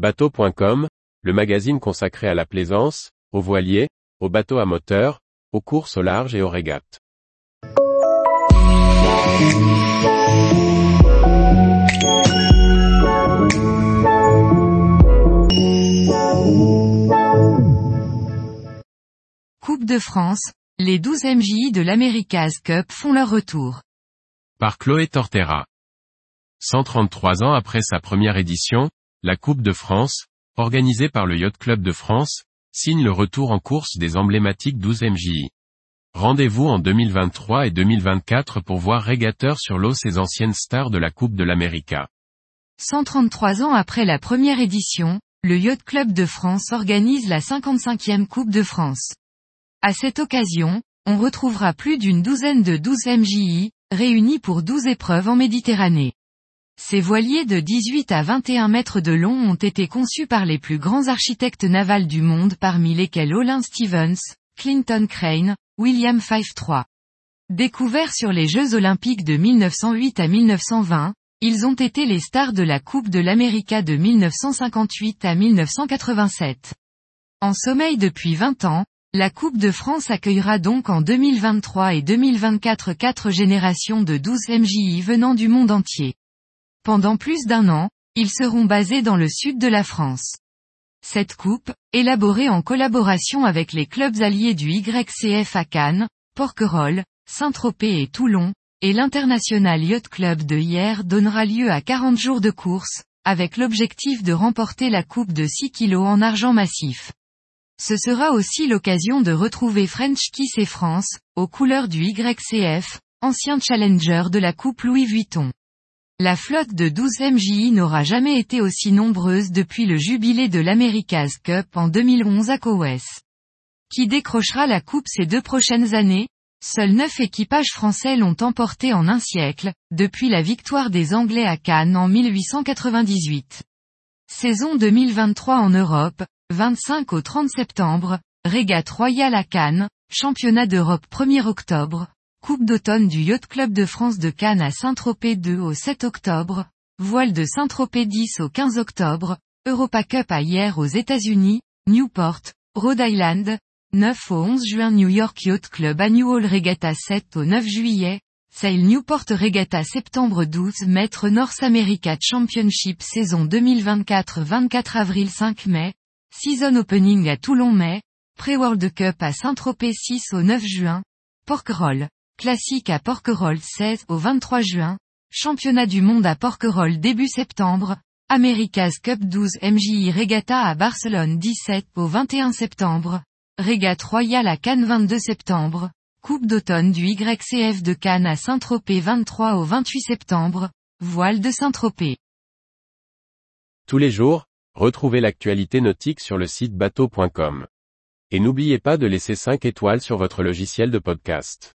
Bateau.com, le magazine consacré à la plaisance, aux voiliers, aux bateaux à moteur, aux courses au large et aux régates. Coupe de France, les 12 MJI de l'America's Cup font leur retour. Par Chloé Tortera. 133 ans après sa première édition, la Coupe de France, organisée par le Yacht Club de France, signe le retour en course des emblématiques 12 MJI. Rendez-vous en 2023 et 2024 pour voir régateurs sur l'eau ces anciennes stars de la Coupe de l'América. 133 ans après la première édition, le Yacht Club de France organise la 55e Coupe de France. À cette occasion, on retrouvera plus d'une douzaine de 12 MJI, réunis pour 12 épreuves en Méditerranée. Ces voiliers de 18 à 21 mètres de long ont été conçus par les plus grands architectes navals du monde parmi lesquels Olin Stevens, Clinton Crane, William Fife III. Découverts sur les Jeux olympiques de 1908 à 1920, ils ont été les stars de la Coupe de l'América de 1958 à 1987. En sommeil depuis 20 ans, la Coupe de France accueillera donc en 2023 et 2024 quatre générations de 12 MJI venant du monde entier. Pendant plus d'un an, ils seront basés dans le sud de la France. Cette coupe, élaborée en collaboration avec les clubs alliés du YCF à Cannes, Porquerolles, Saint-Tropez et Toulon, et l'International Yacht Club de hier donnera lieu à 40 jours de course, avec l'objectif de remporter la coupe de 6 kg en argent massif. Ce sera aussi l'occasion de retrouver French Kiss et France, aux couleurs du YCF, ancien challenger de la coupe Louis Vuitton. La flotte de 12 MJI n'aura jamais été aussi nombreuse depuis le jubilé de l'America's Cup en 2011 à Cowes. Qui décrochera la coupe ces deux prochaines années? Seuls neuf équipages français l'ont emporté en un siècle, depuis la victoire des Anglais à Cannes en 1898. Saison 2023 en Europe, 25 au 30 septembre, Régate Royale à Cannes, Championnat d'Europe 1er octobre, Coupe d'automne du Yacht Club de France de Cannes à Saint-Tropez 2 au 7 octobre, Voile de Saint-Tropez 10 au 15 octobre, Europa Cup à hier aux États-Unis, Newport, Rhode Island, 9 au 11 juin New York Yacht Club Annual Regatta 7 au 9 juillet, Sail Newport Regatta septembre 12 Maître North America Championship saison 2024 24 avril 5 mai, Season Opening à Toulon mai, Pre-World Cup à Saint-Tropez 6 au 9 juin, Porquerolles, Classique à Porquerolles 16 au 23 juin, Championnat du monde à Porquerolles début septembre, America's Cup 12 MJI Regatta à Barcelone 17 au 21 septembre, Régate Royale à Cannes 22 septembre, Coupe d'automne du YCF de Cannes à Saint-Tropez 23 au 28 septembre, Voile de Saint-Tropez. Tous les jours, retrouvez l'actualité nautique sur le site bateau.com. Et n'oubliez pas de laisser 5 étoiles sur votre logiciel de podcast.